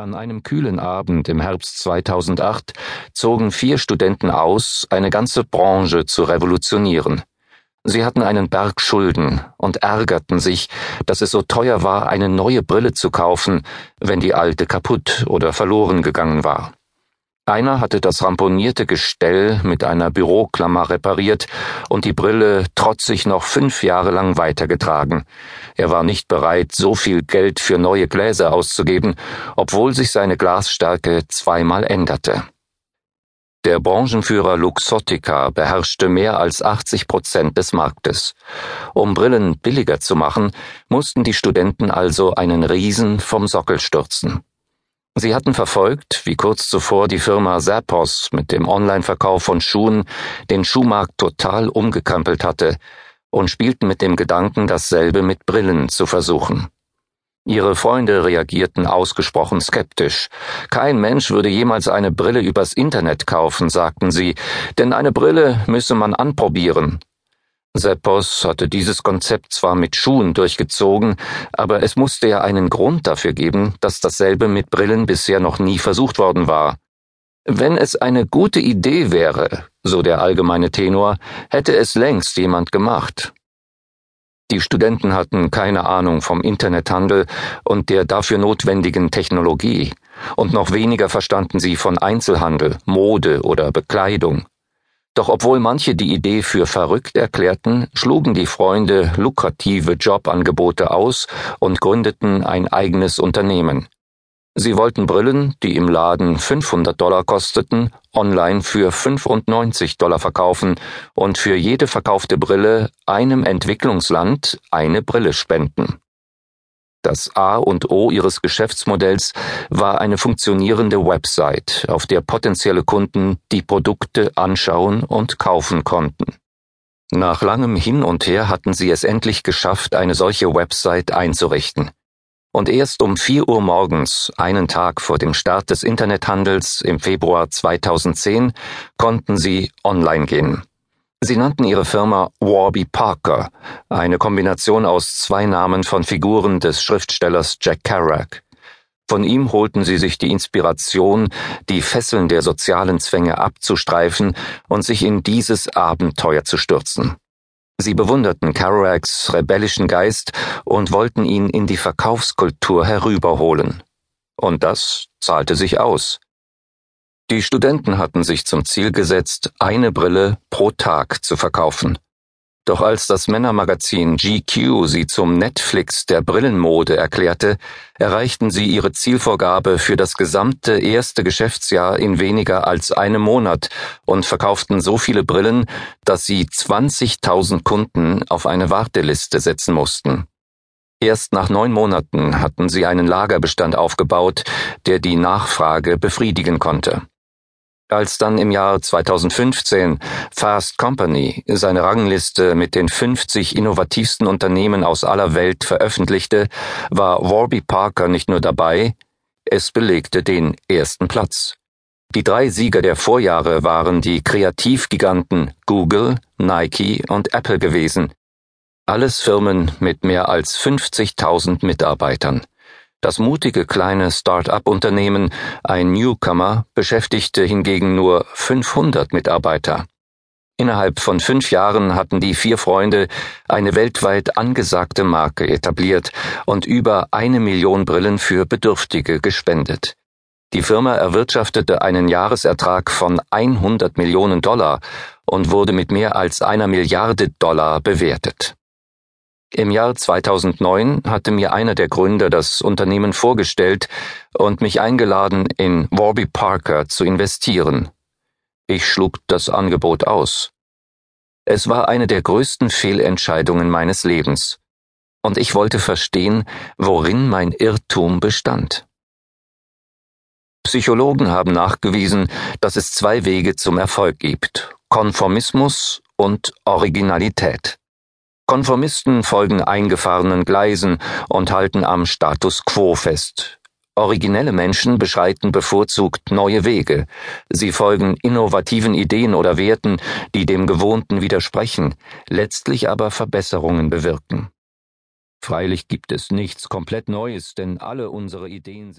An einem kühlen Abend im Herbst 2008 zogen vier Studenten aus, eine ganze Branche zu revolutionieren. Sie hatten einen Berg Schulden und ärgerten sich, dass es so teuer war, eine neue Brille zu kaufen, wenn die alte kaputt oder verloren gegangen war. Einer hatte das ramponierte Gestell mit einer Büroklammer repariert und die Brille trotzig noch fünf Jahre lang weitergetragen. Er war nicht bereit, so viel Geld für neue Gläser auszugeben, obwohl sich seine Glasstärke zweimal änderte. Der Branchenführer Luxottica beherrschte mehr als 80 Prozent des Marktes. Um Brillen billiger zu machen, mussten die Studenten also einen Riesen vom Sockel stürzen. Sie hatten verfolgt, wie kurz zuvor die Firma Zappos mit dem Online-Verkauf von Schuhen den Schuhmarkt total umgekrempelt hatte und spielten mit dem Gedanken, dasselbe mit Brillen zu versuchen. Ihre Freunde reagierten ausgesprochen skeptisch. Kein Mensch würde jemals eine Brille übers Internet kaufen, sagten sie, denn eine Brille müsse man anprobieren. Seppos hatte dieses Konzept zwar mit Schuhen durchgezogen, aber es musste ja einen Grund dafür geben, dass dasselbe mit Brillen bisher noch nie versucht worden war. Wenn es eine gute Idee wäre, so der allgemeine Tenor, hätte es längst jemand gemacht. Die Studenten hatten keine Ahnung vom Internethandel und der dafür notwendigen Technologie, und noch weniger verstanden sie von Einzelhandel, Mode oder Bekleidung. Doch obwohl manche die Idee für verrückt erklärten, schlugen die Freunde lukrative Jobangebote aus und gründeten ein eigenes Unternehmen. Sie wollten Brillen, die im Laden 500 Dollar kosteten, online für 95 Dollar verkaufen und für jede verkaufte Brille einem Entwicklungsland eine Brille spenden. Das A und O ihres Geschäftsmodells war eine funktionierende Website, auf der potenzielle Kunden die Produkte anschauen und kaufen konnten. Nach langem Hin und Her hatten sie es endlich geschafft, eine solche Website einzurichten. Und erst um vier Uhr morgens, einen Tag vor dem Start des Internethandels im Februar 2010, konnten sie online gehen. Sie nannten ihre Firma Warby Parker, eine Kombination aus zwei Namen von Figuren des Schriftstellers Jack Kerouac. Von ihm holten sie sich die Inspiration, die Fesseln der sozialen Zwänge abzustreifen und sich in dieses Abenteuer zu stürzen. Sie bewunderten Kerouacs rebellischen Geist und wollten ihn in die Verkaufskultur herüberholen. Und das zahlte sich aus. Die Studenten hatten sich zum Ziel gesetzt, eine Brille pro Tag zu verkaufen. Doch als das Männermagazin GQ sie zum Netflix der Brillenmode erklärte, erreichten sie ihre Zielvorgabe für das gesamte erste Geschäftsjahr in weniger als einem Monat und verkauften so viele Brillen, dass sie 20.000 Kunden auf eine Warteliste setzen mussten. Erst nach neun Monaten hatten sie einen Lagerbestand aufgebaut, der die Nachfrage befriedigen konnte. Als dann im Jahr 2015 Fast Company seine Rangliste mit den 50 innovativsten Unternehmen aus aller Welt veröffentlichte, war Warby Parker nicht nur dabei, es belegte den ersten Platz. Die drei Sieger der Vorjahre waren die Kreativgiganten Google, Nike und Apple gewesen. Alles Firmen mit mehr als 50.000 Mitarbeitern. Das mutige kleine Start-up-Unternehmen, ein Newcomer, beschäftigte hingegen nur 500 Mitarbeiter. Innerhalb von fünf Jahren hatten die vier Freunde eine weltweit angesagte Marke etabliert und über eine Million Brillen für Bedürftige gespendet. Die Firma erwirtschaftete einen Jahresertrag von 100 Millionen Dollar und wurde mit mehr als einer Milliarde Dollar bewertet. Im Jahr 2009 hatte mir einer der Gründer das Unternehmen vorgestellt und mich eingeladen, in Warby Parker zu investieren. Ich schlug das Angebot aus. Es war eine der größten Fehlentscheidungen meines Lebens, und ich wollte verstehen, worin mein Irrtum bestand. Psychologen haben nachgewiesen, dass es zwei Wege zum Erfolg gibt Konformismus und Originalität. Konformisten folgen eingefahrenen Gleisen und halten am Status quo fest. Originelle Menschen beschreiten bevorzugt neue Wege. Sie folgen innovativen Ideen oder Werten, die dem Gewohnten widersprechen, letztlich aber Verbesserungen bewirken. Freilich gibt es nichts komplett Neues, denn alle unsere Ideen sind